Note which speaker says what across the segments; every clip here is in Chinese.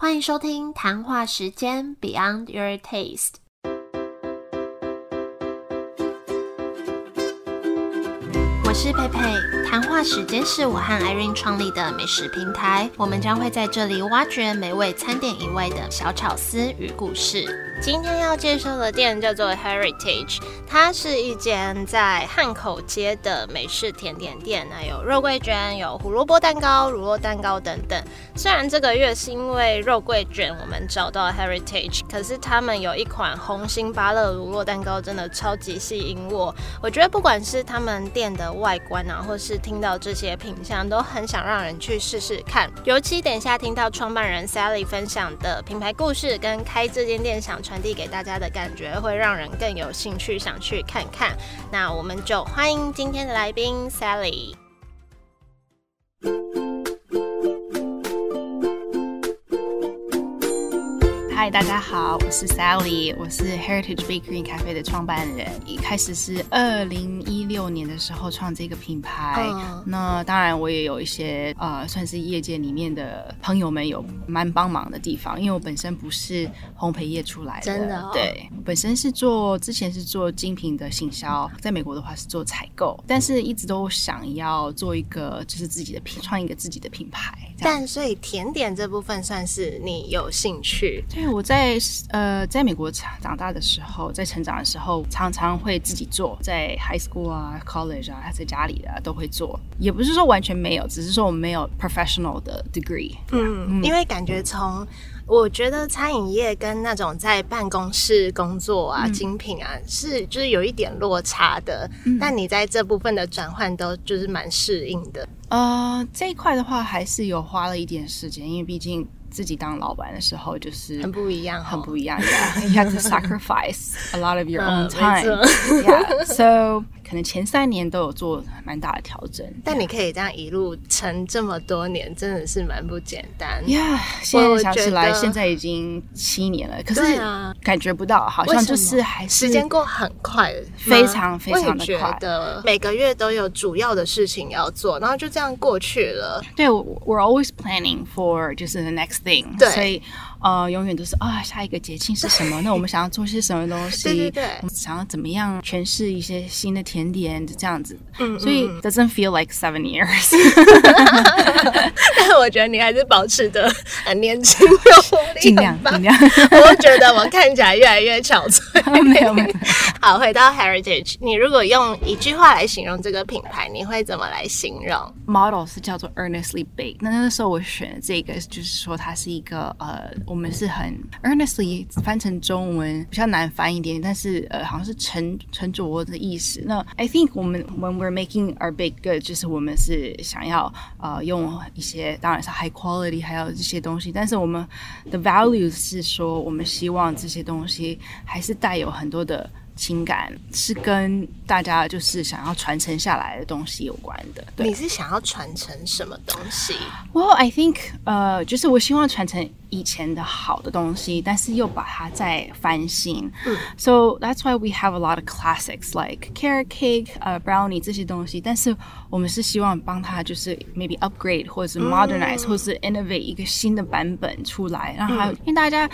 Speaker 1: 欢迎收听谈话时间 Beyond Your Taste。我是佩佩，谈话时间是我和 Irene 创立的美食平台，我们将会在这里挖掘美味餐点以外的小巧思与故事。今天要介绍的店叫做 Heritage，它是一间在汉口街的美式甜点店，那有肉桂卷、有胡萝卜蛋糕、乳酪蛋糕等等。虽然这个月是因为肉桂卷我们找到 Heritage，可是他们有一款红心芭乐乳酪蛋糕真的超级吸引我。我觉得不管是他们店的外观啊，或是听到这些品相，都很想让人去试试看。尤其等下听到创办人 Sally 分享的品牌故事，跟开这间店想传递给大家的感觉，会让人更有兴趣想去看看。那我们就欢迎今天的来宾 Sally。
Speaker 2: 嗨，大家好，我是 Sally，我是 Heritage Bakery Cafe 的创办人。一开始是二零一六年的时候创这个品牌，那当然我也有一些呃，算是业界里面的朋友们有蛮帮忙的地方，因为我本身不是烘焙业出来的，
Speaker 1: 真的，
Speaker 2: 对，本身是做之前是做精品的行销，在美国的话是做采购，但是一直都想要做一个就是自己的品，创一个自己的品牌。
Speaker 1: 但所以甜点这部分算是你有兴趣。
Speaker 2: 我在呃，在美国长长大的时候，在成长的时候，常常会自己做，在 high school 啊、college 啊，在家里的都会做。也不是说完全没有，只是说我们没有 professional 的 degree。
Speaker 1: 嗯，嗯因为感觉从我觉得餐饮业跟那种在办公室工作啊、精品啊，是就是有一点落差的。但你在这部分的转换都就是蛮适应的。
Speaker 2: 呃，这一块的话，还是有花了一点时间，因为毕竟。自己当老板的时候，就是
Speaker 1: 很不一样，
Speaker 2: 很不一样。You have to sacrifice a lot of your own time. Yeah, so 可能前三年都有做蛮大的调整。
Speaker 1: 但你可以这样一路撑这么多年，真的是蛮不简单。
Speaker 2: Yeah，现在想起来，现在已经七年了，可是感觉不到，好像就是还是
Speaker 1: 时间过很快，
Speaker 2: 非常非常的快。
Speaker 1: 每个月都有主要的事情要做，然后就这样过去了。
Speaker 2: 对，We're always planning for 就是 the next thing。对，所以。呃，永远都是啊，下一个节庆是什么？那我们想要做些什么东西？
Speaker 1: 对对对，
Speaker 2: 我们想要怎么样诠释一些新的甜点这样子。嗯，所以 doesn't feel like seven years。
Speaker 1: 但我觉得你还是保持着很年轻的活力，
Speaker 2: 尽量尽量。
Speaker 1: 我觉得我看起来越来越憔悴。
Speaker 2: 没有没有。
Speaker 1: 好，回到 Heritage，你如果用一句话来形容这个品牌，你会怎么来形容
Speaker 2: ？Model 是叫做 Earnestly Baked。那那个时候我选的这个，就是说它是一个呃。我们是很 earnestly 翻成中文比较难翻一点，但是呃，好像是沉沉着的意思。那 I think 我们 when we're making our big good，就是我们是想要呃用一些当然是 high quality，还有这些东西，但是我们的 values 是说，我们希望这些东西还是带有很多的。情感是跟大家就是想要传承下来的东西有关的。
Speaker 1: 你是想要传承什么东西
Speaker 2: ？Well, I think，呃，就是我希望传承以前的好的东西，但是又把它再翻新。嗯，So that's why we have a lot of classics like carrot cake, 呃，brownie 这些东西。但是我们是希望帮他就是 maybe upgrade 或者是 modernize 或者是 innovate 一个新的版本出来，让他因为大家。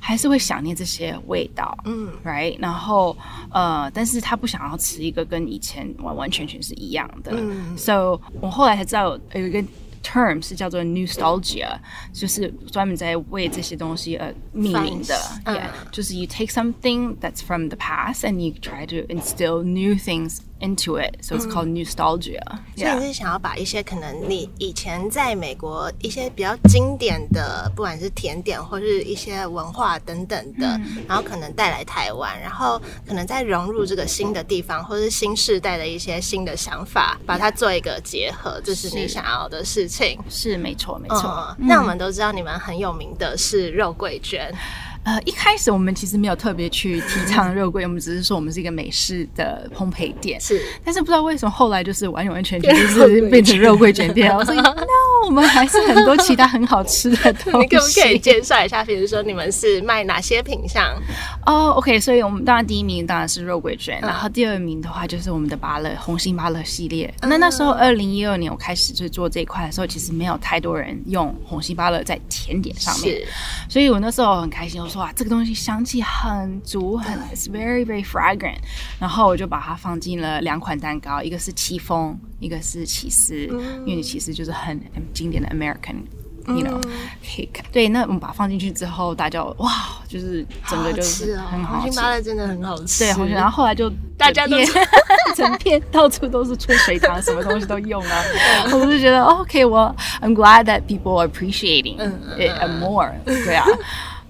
Speaker 2: 还是会想念这些味道，嗯，right，然后呃，但是他不想要吃一个跟以前完完全全是一样的，嗯，so 我后来才知道有一个 term 是叫做 nostalgia，就是专门在为这些东西而命名的，yeah，就是 you take something that's from the past and you try to instill new things。 into it, so it's called nostalgia.
Speaker 1: 所以你是想要把一些可能你以前在美国一些比较经典的，不管是甜点或是一些文化等等的，然后可能带来台湾，然后可能再融入这个新的地方，或是新时代的一些新的想法，把它做一个结合，这是你想要的事情。
Speaker 2: 是没错，没错。
Speaker 1: 那我们都知道你们很有名的是肉桂卷。
Speaker 2: 呃，一开始我们其实没有特别去提倡肉桂，我们只是说我们是一个美式的烘焙店。
Speaker 1: 是，
Speaker 2: 但是不知道为什么后来就是完完全全 就是变成肉桂卷店。我说 no，我们还是很多其他很好吃的东西。
Speaker 1: 你可不可以介绍一下？比如说你们是卖哪些品相？
Speaker 2: 哦，OK，所以我们当然第一名当然是肉桂卷，然后第二名的话就是我们的芭乐红心芭乐系列。那那时候二零一二年我开始就做这一块的时候，其实没有太多人用红心芭乐在甜点上面，所以我那时候很开心，我说哇，这个东西香气很足，很 it's very very fragrant，然后我就把它放进了两款蛋糕，一个是戚风，一个是起司，因为起司就是很经典的 American。you know cake，对，那我们把它放进去之后，大家哇，就是整个就是很好
Speaker 1: 吃，红心芭乐真的很好吃。
Speaker 2: 对，然后后来就
Speaker 1: 大家都
Speaker 2: 整片 到处都是出水糖，什么东西都用啊。我就觉得 OK，我 I'm glad that people are appreciating it more。对啊。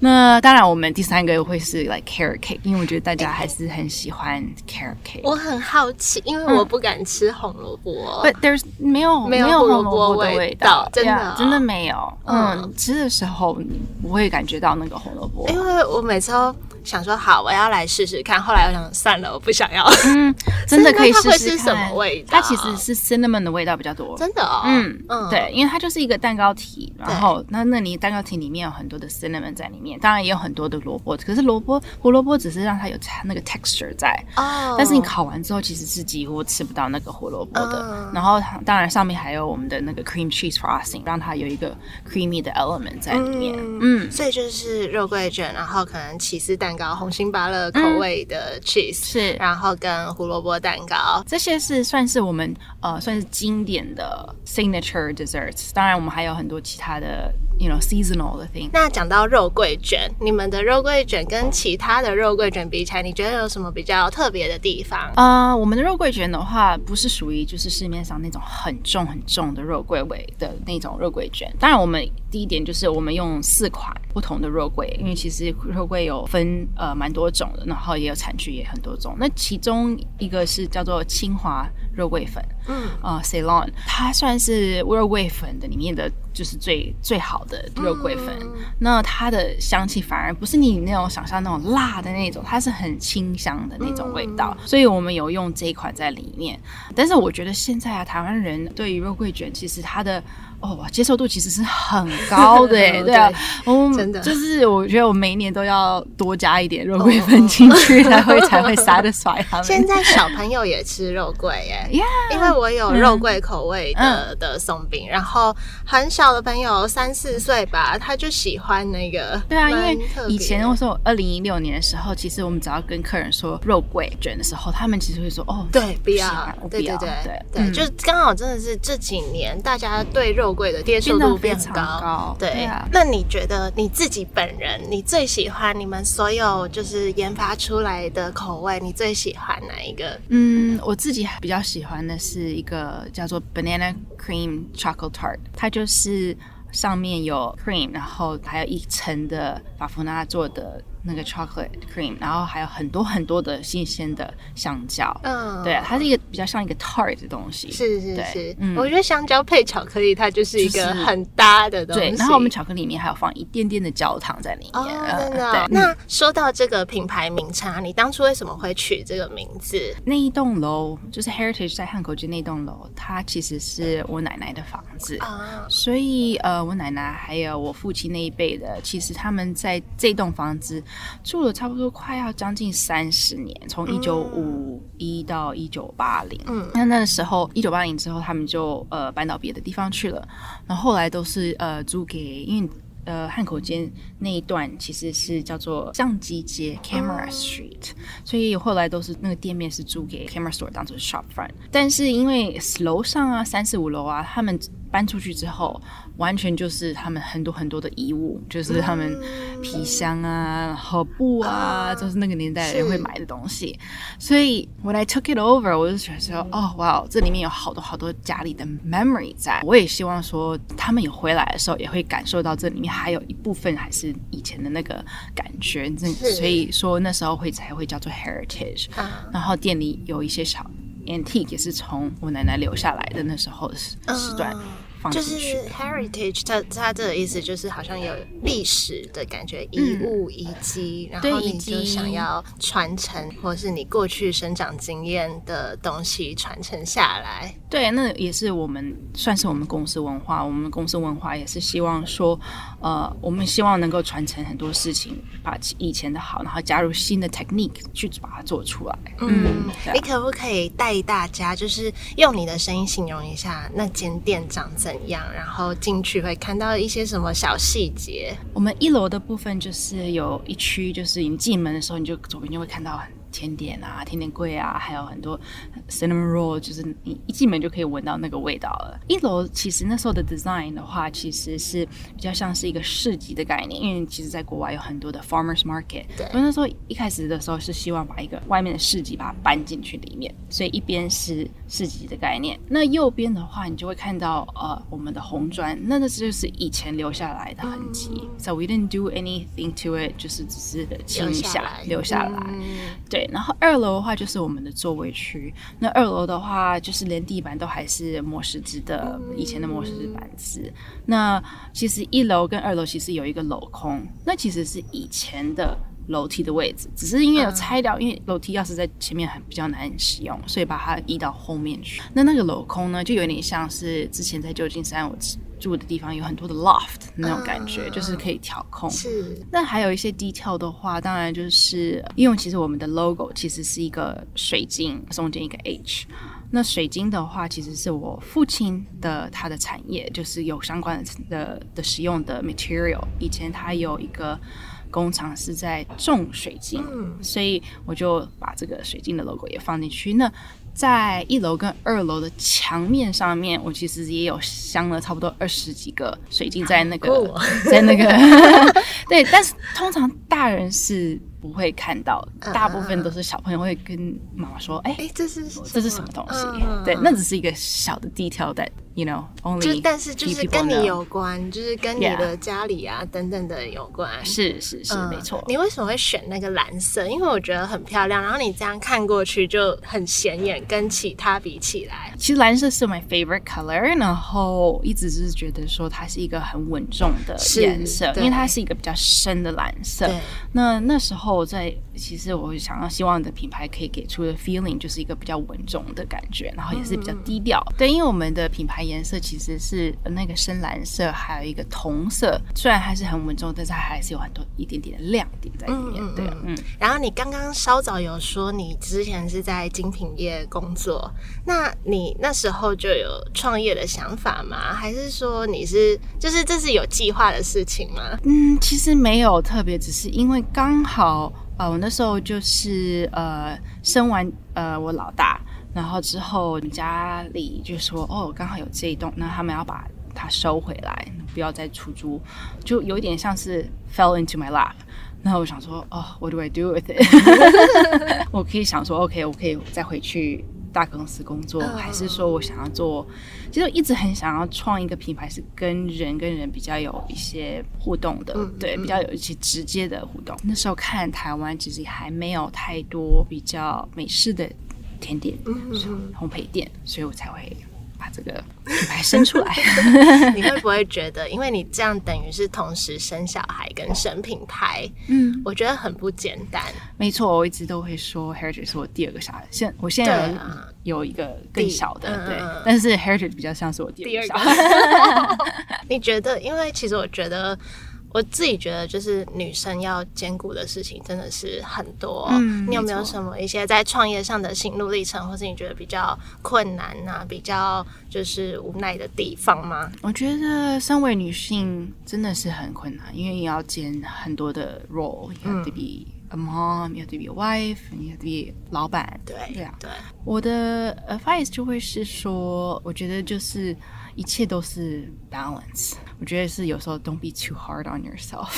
Speaker 2: 那当然，我们第三个会是 like carrot cake，因为我觉得大家还是很喜欢 carrot cake。
Speaker 1: 我很好奇，因为我不敢吃红萝卜。
Speaker 2: But there's 没有
Speaker 1: 没有红萝卜的味道，真的
Speaker 2: 真的没有。嗯，吃的时候你不会感觉到那个红萝卜，
Speaker 1: 因为我每次都。想说好，我要来试试看。后来我想算了，我不想要。嗯，
Speaker 2: 真的可以试试
Speaker 1: 看。什么味道？
Speaker 2: 它其实是 cinnamon 的味道比较多。
Speaker 1: 真的哦。
Speaker 2: 嗯嗯，对，因为它就是一个蛋糕体，然后那那你蛋糕体里面有很多的 cinnamon 在里面，当然也有很多的萝卜。可是萝卜胡萝卜只是让它有那个 texture 在。哦。但是你烤完之后，其实是几乎吃不到那个胡萝卜的。然后当然上面还有我们的那个 cream cheese frosting，让它有一个 creamy 的 element 在里面。
Speaker 1: 嗯。所以就是肉桂卷，然后可能起司蛋糕、红心芭乐。口味的 cheese
Speaker 2: 是，
Speaker 1: 然后跟胡萝卜蛋糕，
Speaker 2: 这些是算是我们呃算是经典的 signature desserts。当然，我们还有很多其他的。you know seasonal 的 thing。
Speaker 1: 那讲到肉桂卷，你们的肉桂卷跟其他的肉桂卷比起来，你觉得有什么比较特别的地方？
Speaker 2: 啊，我们的肉桂卷的话，不是属于就是市面上那种很重很重的肉桂味的那种肉桂卷。当然，我们第一点就是我们用四款不同的肉桂，因为其实肉桂有分呃蛮多种的，然后也有产区也很多种。那其中一个是叫做清华肉桂粉，嗯啊，Ceylon，它算是肉桂粉的里面的。就是最最好的肉桂粉，那它的香气反而不是你那种想象那种辣的那种，它是很清香的那种味道，所以我们有用这一款在里面。但是我觉得现在啊，台湾人对于肉桂卷，其实它的哦，接受度其实是很高的，对啊，
Speaker 1: 真的。
Speaker 2: 就是我觉得我每一年都要多加一点肉桂粉 进去，才会才会 satisfy 他们。
Speaker 1: 现在小朋友也吃肉桂耶，因为我有肉桂口味的的松饼，然后很小的朋友三四岁吧，他就喜欢那个。
Speaker 2: 对啊，因为以前我说二零一六年的时候，其实我们只要跟客人说肉桂卷的时候，他们其实会说哦，
Speaker 1: 对，不要，对对对对对，就刚好真的是这几年大家对肉。桂的接受度非常高，对啊。那你觉得你自己本人，你最喜欢你们所有就是研发出来的口味，你最喜欢哪一个？
Speaker 2: 嗯，我自己比较喜欢的是一个叫做 Banana Cream Chocolate Tart，它就是是上面有 cream，然后还有一层的法芙娜做的。那个 chocolate cream，然后还有很多很多的新鲜的香蕉，嗯，对，它是一个比较像一个 tart 的东西，
Speaker 1: 是是是，嗯，我觉得香蕉配巧克力，它就是一个很搭的东西。
Speaker 2: 对，然后我们巧克力里面还有放一点点的焦糖在里面，
Speaker 1: 真的。那说到这个品牌名称，你当初为什么会取这个名字？
Speaker 2: 那一栋楼就是 Heritage 在汉口街那栋楼，它其实是我奶奶的房子啊，所以呃，我奶奶还有我父亲那一辈的，其实他们在这栋房子。住了差不多快要将近三十年，从一九五一到一九八零。嗯，那那个时候一九八零之后，他们就呃搬到别的地方去了。然后后来都是呃租给，因为呃汉口街那一段其实是叫做相机街 （Camera Street），所以后来都是那个店面是租给 Camera Store 当做 shop front。但是因为楼上啊三四五楼啊，他们搬出去之后。完全就是他们很多很多的遗物，就是他们皮箱啊，然后布啊，就是那个年代人会买的东西。所以 when I took it over，我就觉得说，哦，哇，这里面有好多好多家里的 memory 在。我也希望说，他们有回来的时候，也会感受到这里面还有一部分还是以前的那个感觉。所以说那时候会才会叫做 heritage。然后店里有一些小 antique 也是从我奶奶留下来的那时候的时段。放
Speaker 1: 就
Speaker 2: 进去。
Speaker 1: 是 heritage，它它这个意思就是好像有历史的感觉，遗物、遗迹，然后你就想要传承，或是你过去生长经验的东西传承下来。
Speaker 2: 对，那也是我们算是我们公司文化。我们公司文化也是希望说，呃，我们希望能够传承很多事情，把以前的好，然后加入新的 technique 去把它做出来。嗯，啊
Speaker 1: 你可不可以带大家，就是用你的声音形容一下那间店长怎怎样，然后进去会看到一些什么小细节？
Speaker 2: 我们一楼的部分就是有一区，就是你进门的时候，你就左边就会看到甜点啊、甜点柜啊，还有很多 cinnamon roll，就是你一进门就可以闻到那个味道了。一楼其实那时候的 design 的话，其实是比较像是一个市集的概念，因为其实在国外有很多的 farmers market。
Speaker 1: 对
Speaker 2: 我那时候一开始的时候是希望把一个外面的市集把它搬进去里面，所以一边是市集的概念，那右边的话你就会看到呃我们的红砖，那那就是以前留下来的痕迹。So we didn't do anything to it，就是只是清一下留下来。
Speaker 1: 嗯
Speaker 2: 然后二楼的话就是我们的座位区。那二楼的话，就是连地板都还是磨石子的，以前的磨石子板子。那其实一楼跟二楼其实有一个镂空，那其实是以前的。楼梯的位置，只是因为有拆掉，因为楼梯钥匙在前面很比较难使用，所以把它移到后面去。那那个镂空呢，就有点像是之前在旧金山我住的地方有很多的 loft 那种感觉，就是可以调控。
Speaker 1: 是
Speaker 2: 那还有一些 detail 的话，当然就是因为其实我们的 logo 其实是一个水晶，中间一个 H。那水晶的话，其实是我父亲的他的产业，就是有相关的的的使用的 material。以前他有一个工厂是在种水晶，所以我就把这个水晶的 logo 也放进去。那在一楼跟二楼的墙面上面，我其实也有镶了差不多二十几个水晶在那个在那个 对，但是通常大人是不会看到，大部分都是小朋友会跟妈妈说：“哎、
Speaker 1: 哎，这是
Speaker 2: 这是什么东西？”
Speaker 1: 嗯
Speaker 2: 对，那只是一个小的 detail that you know
Speaker 1: 就
Speaker 2: only
Speaker 1: 但是就是跟你有关，就是跟你的家里啊等等的有关。
Speaker 2: 是是是、
Speaker 1: 嗯
Speaker 2: 没错。
Speaker 1: 你为什么会选那个蓝色？因为我觉得很漂亮，然后你这样看过去就很显眼，跟其他比起来，
Speaker 2: 其实蓝色是 my favorite color，然后一直是觉得说它是一个很稳重的颜色，
Speaker 1: 对
Speaker 2: 因为它是一个比较深的蓝色
Speaker 1: 对。
Speaker 2: 那那时候后再其实我想要希望你的品牌可以给出的 feeling 就是一个比较稳重的感觉，然后也是比较低调。对，因为我们的品牌颜色其实是那个深蓝色，还有一个铜色，虽然还是很稳重，但是它还是有很多一点点的亮点在里面。对，嗯。
Speaker 1: 然后你刚刚稍早有说你之前是在精品业工作，那你那时候就有创业的想法吗？还是说你是就是这是有计划的事情吗？
Speaker 2: 嗯，其实没有特别，只是因为刚好哦，我那时候就是呃生完呃我老大，然后之后家里就说哦，刚好有这一栋，那他们要把它收回来，不要再出租，就有点像是 fell into my lap。然后我想说，哦，what do I do with it？我可以想说，OK，我可以再回去大公司工作，
Speaker 1: 嗯
Speaker 2: 还是说我想要做？其实我一直很想要创一个品牌，是跟人跟人比较有一些互动的，
Speaker 1: 嗯
Speaker 2: 对，比较有一些直接的互动。那时候看台湾其实还没有太多比较美式的甜点、
Speaker 1: 嗯
Speaker 2: 烘焙店，所以我才会把这个品牌生出来。
Speaker 1: 你会不会觉得，因为你这样等于是同时生小孩跟生品牌，
Speaker 2: 嗯，
Speaker 1: 我觉得很不简单。
Speaker 2: 没错，我一直都会说 Heritage 是我第二个小孩，现我现在有,、
Speaker 1: 啊
Speaker 2: 有一个更小的，对，但是 Heritage 比较像是我第
Speaker 1: 第二
Speaker 2: 二个小孩。
Speaker 1: 个，你觉得？因为其实我觉得。我自己觉得，就是女生要兼顾的事情真的是很多。
Speaker 2: 嗯
Speaker 1: 你有没有什么一些在创业上的心路历程，或是你觉得比较困难啊、比较就是无奈的地方吗？
Speaker 2: 我觉得身为女性真的是很困难，因为你要兼很多的 role，you have to be a mom，you have to be a wife，you have to be 老板。
Speaker 1: 对
Speaker 2: 对啊，
Speaker 1: 对，
Speaker 2: 我的 advice 就会是说，我觉得就是一切都是 balance。我觉得是有时候 don't be too hard on yourself。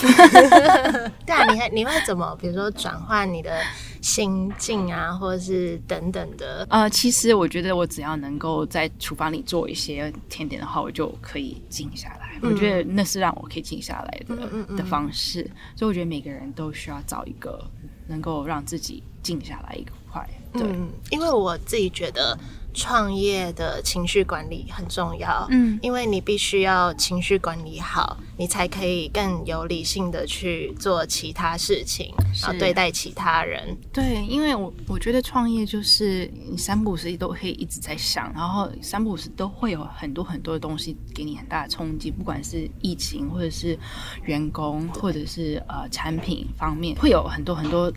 Speaker 1: 对啊，你还你会怎么，比如说转换你的心境啊，或者是等等的？
Speaker 2: 呃，其实我觉得我只要能够在厨房里做一些甜点的话，我就可以静下来。我觉得那是让我可以静下来的、
Speaker 1: 嗯嗯
Speaker 2: 的方式。所以我觉得每个人都需要找一个能够让自己静下来一块。对，
Speaker 1: 嗯，因为我自己觉得创业的情绪管理很重要，
Speaker 2: 嗯
Speaker 1: 因为你必须要情绪管理好，你才可以更有理性的去做其他事情，然后对待其他人。
Speaker 2: 对，因为我我觉得创业就是你三不五时都可以一直在想，然后三不五时都会有很多很多的东西给你很大的冲击，不管是疫情或者是员工或者是呃产品方面，会有很多很多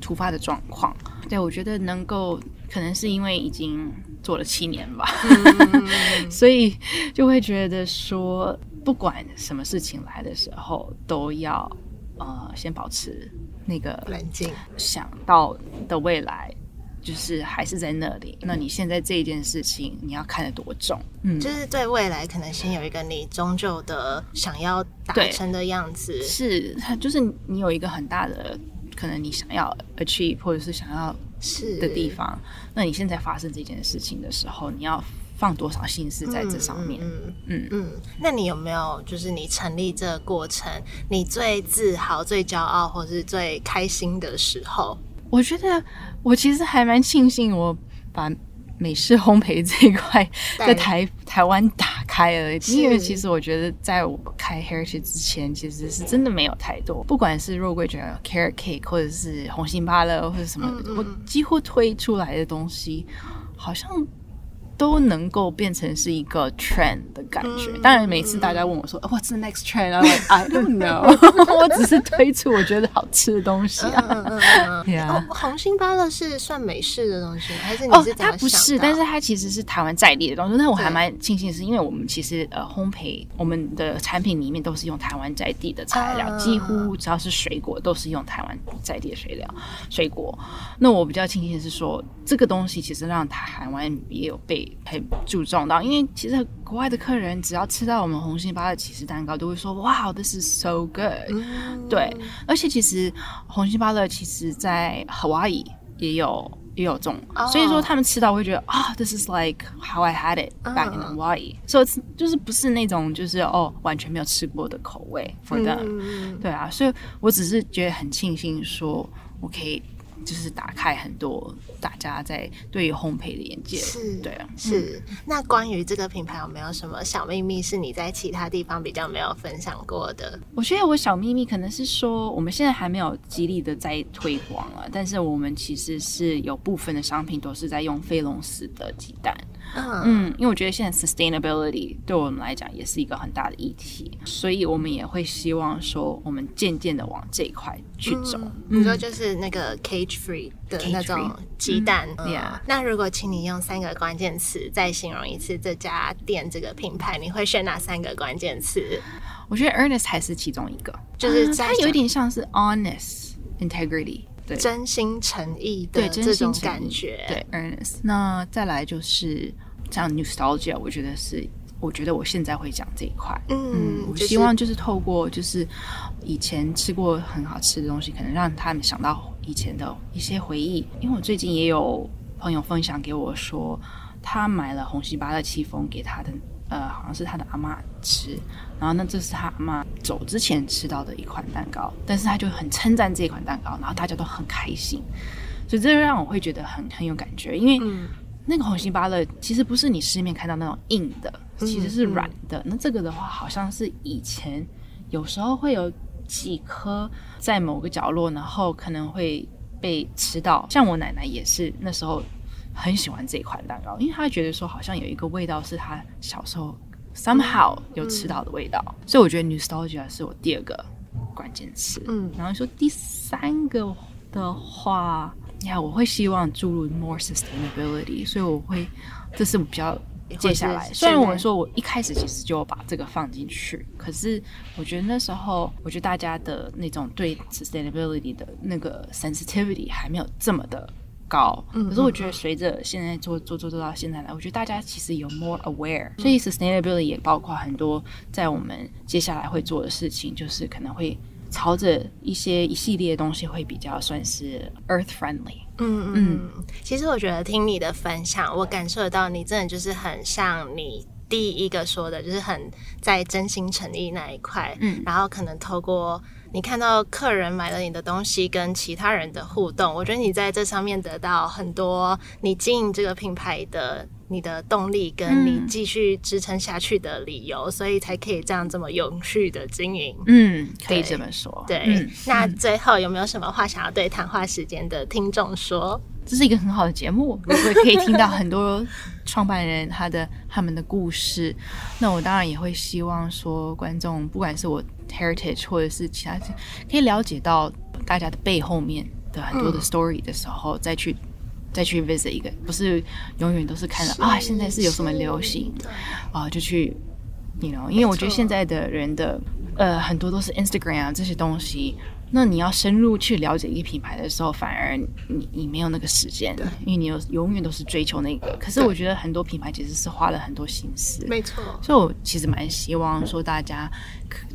Speaker 2: 突发的状况。对我觉得能够可能是因为已经做了七年吧，所以就会觉得说，不管什么事情来的时候，都要呃先保持那个
Speaker 1: 冷静，
Speaker 2: 想到的未来，就是还是在那里。那你现在这一件事情，你要看得多重？嗯，
Speaker 1: 就是对未来可能先有一个你终究的想要达成的样子。
Speaker 2: 是它就是你有一个很大的可能你想要 achieve 或者是想要
Speaker 1: 是
Speaker 2: 的地方，那你现在发生这件事情的时候，你要放多少心思在这上面？
Speaker 1: 嗯嗯
Speaker 2: 嗯
Speaker 1: 嗯，那你有没有就是你成立这个过程，你最自豪、最骄傲，或是最开心的时候？
Speaker 2: 我觉得我其实还蛮庆幸我把美式烘焙这一块在台台湾打开而
Speaker 1: 已
Speaker 2: 因为其实我觉得在我开 Heritage 之前，其实是真的没有太多，不管是肉桂卷、carrot cake，或者是红心芭乐，或者什么，
Speaker 1: 嗯嗯
Speaker 2: 我几乎推出来的东西，好像。都能够变成是一个 trend 的感觉。
Speaker 1: 嗯
Speaker 2: 当然，每次大家问我说、What's the next like I don't know，我只是推出我觉得好吃的东西啊。
Speaker 1: 嗯嗯嗯
Speaker 2: Yeah
Speaker 1: 哦，红心芭乐是算美式的东西吗？还是你
Speaker 2: 哦
Speaker 1: 是，怎
Speaker 2: 它不是，但是它其实是台湾在地的东西。那我还蛮庆幸，是因为我们其实呃烘焙，我们的产品里面都是用台湾在地的材料，
Speaker 1: 啊
Speaker 2: 几乎只要是水果都是用台湾在地的水料水果。那我比较庆幸是说，这个东西其实让台湾也有被很注重到，因为其实国外的客人只要吃到我们红心芭乐起司蛋糕，都会说哇，this is so good。
Speaker 1: 嗯。
Speaker 2: 对，而且其实红心芭乐其实在 Hawaii 也有也有种
Speaker 1: 哦。
Speaker 2: 所以说他们吃到会觉得啊、t h i s is like how I had it back in
Speaker 1: 嗯。
Speaker 2: Hawaii，所、以就是不是那种就是哦完全没有吃过的口味 for them，、
Speaker 1: 嗯。
Speaker 2: 对啊，所以我只是觉得很庆幸说我可以就是打开很多大家在对于烘焙的眼界，
Speaker 1: 是，
Speaker 2: 对啊，
Speaker 1: 是。那关于这个品牌有没有什么小秘密是你在其他地方比较没有分享过的？
Speaker 2: 我觉得我小秘密可能是说，我们现在还没有极力的在推广了，但是我们其实是有部分的商品都是在用飞龙丝的鸡蛋。
Speaker 1: 嗯。
Speaker 2: 嗯，因为我觉得现在 sustainability 对我们来讲也是一个很大的议题，所以我们也会希望说，我们渐渐的往这一块去走。
Speaker 1: 你说就是那个 cage free 的那种鸡蛋、
Speaker 2: 嗯
Speaker 1: 嗯。
Speaker 2: yeah
Speaker 1: 那如果请你用三个关键词再形容一次这家店这个品牌，你会选哪三个关键词？
Speaker 2: 我觉得 earnest 还是其中一个，
Speaker 1: 就是
Speaker 2: 嗯它有点像是 honest integrity，对。
Speaker 1: 真心诚意的这种感觉。
Speaker 2: 对，earnest。那再来就是像 nostalgia，我觉得是，我觉得我现在会讲这一块。嗯，
Speaker 1: 嗯，
Speaker 2: 我希望就是透过就是以前吃过很好吃的东西，可能让他们想到以前的一些回忆。因为我最近也有朋友分享给我说，他买了红西巴的戚风给他的。呃，好像是他的阿妈吃，然后那这是他阿妈走之前吃到的一款蛋糕，但是他就很称赞这款蛋糕，然后大家都很开心，所以这就让我会觉得很很有感觉，因为
Speaker 1: 嗯
Speaker 2: 那个红心芭乐其实不是你市面看到那种硬的，
Speaker 1: 嗯
Speaker 2: 其实是软的。那这个的话，好像是以前有时候会有几颗在某个角落，然后可能会被吃到。像我奶奶也是那时候很喜欢这一款蛋糕，因为他觉得说好像有一个味道是他小时候 somehow 有吃到的味道，所以我觉得 nostalgia 是我第二个关键词。
Speaker 1: 嗯
Speaker 2: 然后说第三个的话，呀，我会希望注入 more sustainability，所以我会这是比较接下来。虽然我们说我一开始其实就把这个放进去，可是我觉得那时候，我觉得大家的那种对 sustainability 的那个 sensitivity 还没有这么的。高，可是我觉得随着现在做做做做到现在来，我觉得大家其实有 more aware，所以 sustainability 也包括很多在我们接下来会做的事情，就是可能会朝着一些一系列的东西会比较算是 earth friendly。
Speaker 1: 嗯。嗯，其实我觉得听你的分享，我感受得到你真的就是很像你第一个说的，就是很在真心诚意那一块，
Speaker 2: 嗯
Speaker 1: 然后可能透过你看到客人买了你的东西跟其他人的互动，我觉得你在这上面得到很多你经营这个品牌的你的动力跟你继续支撑下去的理由，所以才可以这样这么永续的经营。
Speaker 2: 嗯，可以这么说。
Speaker 1: 对，那最后有没有什么话想要对谈话时间的听众说？
Speaker 2: 这是一个很好的节目，我会可以听到很多创办人他的他们的故事。那我当然也会希望说，观众不管是我 heritage 或者是其他，可以了解到大家的背后面的很多的 story 的时候，再去再去 visit 一个，不是永远都是看到啊，现在是有什么流行啊，就去，you know，因为我觉得现在的人的呃很多都是 Instagram 这些东西。那你要深入去了解一个品牌的时候，反而你你没有那个时间，因为你有永远都是追求那个。可是我觉得很多品牌其实是花了很多心思，
Speaker 1: 没错。
Speaker 2: 所以我其实蛮希望说，大家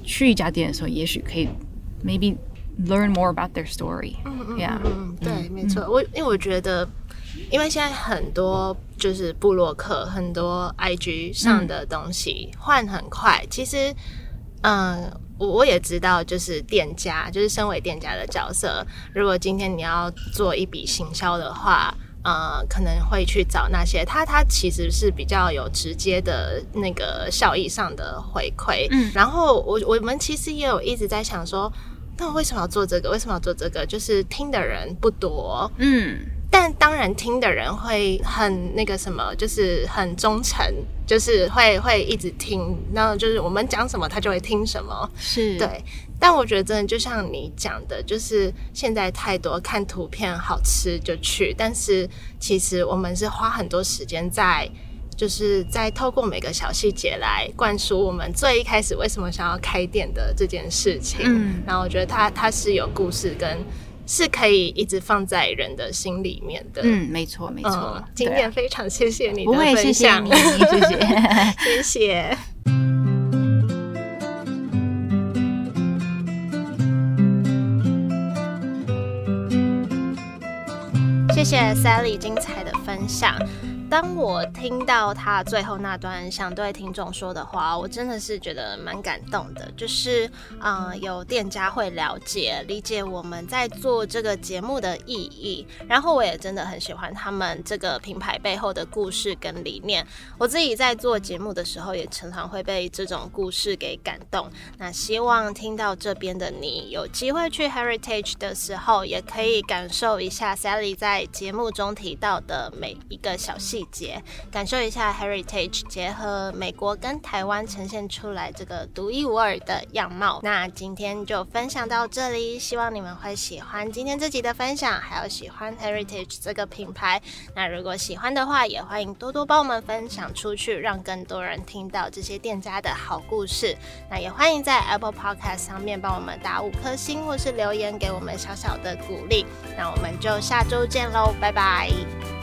Speaker 2: 去一家店的时候，也许可以 maybe learn more about their story。
Speaker 1: 嗯嗯嗯，对，没错。我因为我觉得，因为现在很多就是布洛克，很多 IG 上的东西换很快，其实，嗯。我我也知道，就是店家，就是身为店家的角色。如果今天你要做一笔行销的话，呃，可能会去找那些他他其实是比较有直接的那个效益上的回馈。嗯，然后我我们其实也有一直在想说，那为什么要做这个？为什么要做这个？就是听的人不多。嗯。但当然，听的人会很那个什么，就是很忠诚，就是会会一直听，然后就是我们讲什么，他就会听什么。
Speaker 2: 是
Speaker 1: 对。但我觉得真的就像你讲的，就是现在太多看图片好吃就去，但是其实我们是花很多时间在，就是在透过每个小细节来灌输我们最一开始为什么想要开店的这件事情。嗯。然后我觉得它它是有故事跟。是可以一直放在人的心里面的。
Speaker 2: 嗯，没错，没错。
Speaker 1: 今天非常谢谢你
Speaker 2: 的分享，谢谢，谢谢，
Speaker 1: 谢谢。谢谢 Sally 精彩的分享。当我听到他最后那段想对听众说的话，我真的是觉得蛮感动的。就是，嗯，有店家会了解、理解我们在做这个节目的意义。然后，我也真的很喜欢他们这个品牌背后的故事跟理念。我自己在做节目的时候，也常常会被这种故事给感动。那希望听到这边的你，有机会去 Heritage 的时候，也可以感受一下 Sally 在节目中提到的每一个小细节感受一下 heritage 结合美国跟台湾呈现出来这个独一无二的样貌。那今天就分享到这里，希望你们会喜欢今天这集的分享，还有喜欢 heritage 这个品牌。那如果喜欢的话，也欢迎多多帮我们分享出去，让更多人听到这些店家的好故事。那也欢迎在 Apple Podcast 上面帮我们打五颗星，或是留言给我们小小的鼓励。那我们就下周见喽，拜拜。